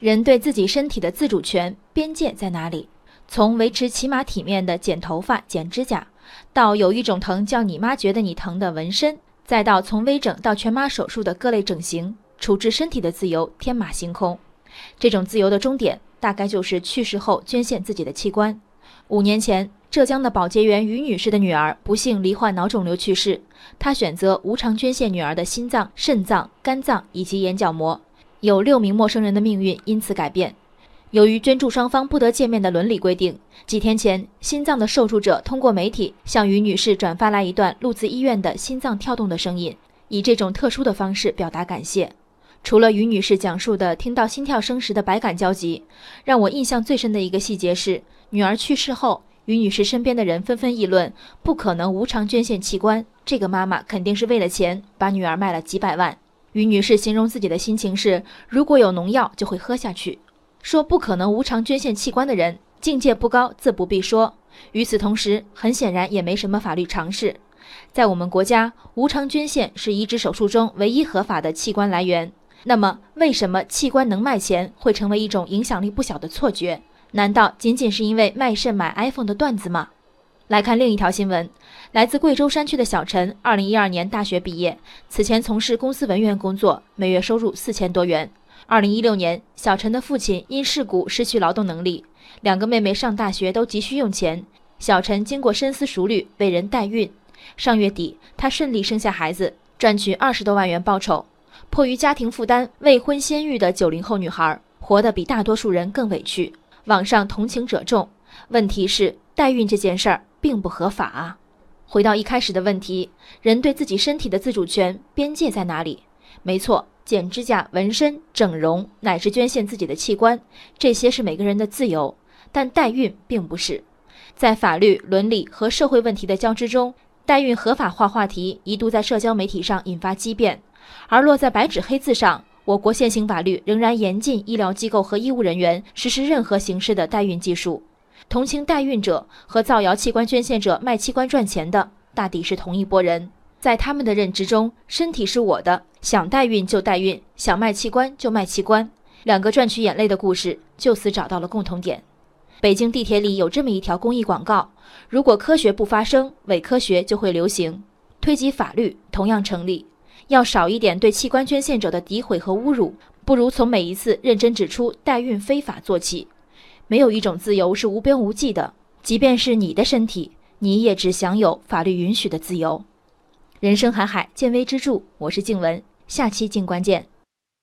人对自己身体的自主权边界在哪里？从维持起码体面的剪头发、剪指甲，到有一种疼叫你妈觉得你疼的纹身，再到从微整到全麻手术的各类整形，处置身体的自由天马行空。这种自由的终点，大概就是去世后捐献自己的器官。五年前，浙江的保洁员于女士的女儿不幸罹患脑肿瘤去世，她选择无偿捐献女儿的心脏、肾脏、肝脏以及眼角膜。有六名陌生人的命运因此改变。由于捐助双方不得见面的伦理规定，几天前，心脏的受助者通过媒体向于女士转发来一段录自医院的心脏跳动的声音，以这种特殊的方式表达感谢。除了于女士讲述的听到心跳声时的百感交集，让我印象最深的一个细节是，女儿去世后，于女士身边的人纷纷议论：不可能无偿捐献器官，这个妈妈肯定是为了钱把女儿卖了几百万。于女士形容自己的心情是：如果有农药就会喝下去。说不可能无偿捐献器官的人，境界不高自不必说。与此同时，很显然也没什么法律常识。在我们国家，无偿捐献是移植手术中唯一合法的器官来源。那么，为什么器官能卖钱会成为一种影响力不小的错觉？难道仅仅是因为卖肾买 iPhone 的段子吗？来看另一条新闻，来自贵州山区的小陈，二零一二年大学毕业，此前从事公司文员工作，每月收入四千多元。二零一六年，小陈的父亲因事故失去劳动能力，两个妹妹上大学都急需用钱，小陈经过深思熟虑，为人代孕。上月底，他顺利生下孩子，赚取二十多万元报酬。迫于家庭负担，未婚先育的九零后女孩，活得比大多数人更委屈。网上同情者众，问题是代孕这件事儿。并不合法啊！回到一开始的问题，人对自己身体的自主权边界在哪里？没错，剪指甲、纹身、整容，乃至捐献自己的器官，这些是每个人的自由。但代孕并不是。在法律、伦理和社会问题的交织中，代孕合法化话题一度在社交媒体上引发激辩。而落在白纸黑字上，我国现行法律仍然严禁医疗机构和医务人员实施任何形式的代孕技术。同情代孕者和造谣器官捐献者卖器官赚钱的，大抵是同一拨人。在他们的认知中，身体是我的，想代孕就代孕，想卖器官就卖器官。两个赚取眼泪的故事，就此找到了共同点。北京地铁里有这么一条公益广告：如果科学不发声，伪科学就会流行。推及法律，同样成立。要少一点对器官捐献者的诋毁和侮辱，不如从每一次认真指出代孕非法做起。没有一种自由是无边无际的，即便是你的身体，你也只享有法律允许的自由。人生海海，见微知著。我是静文，下期静观见。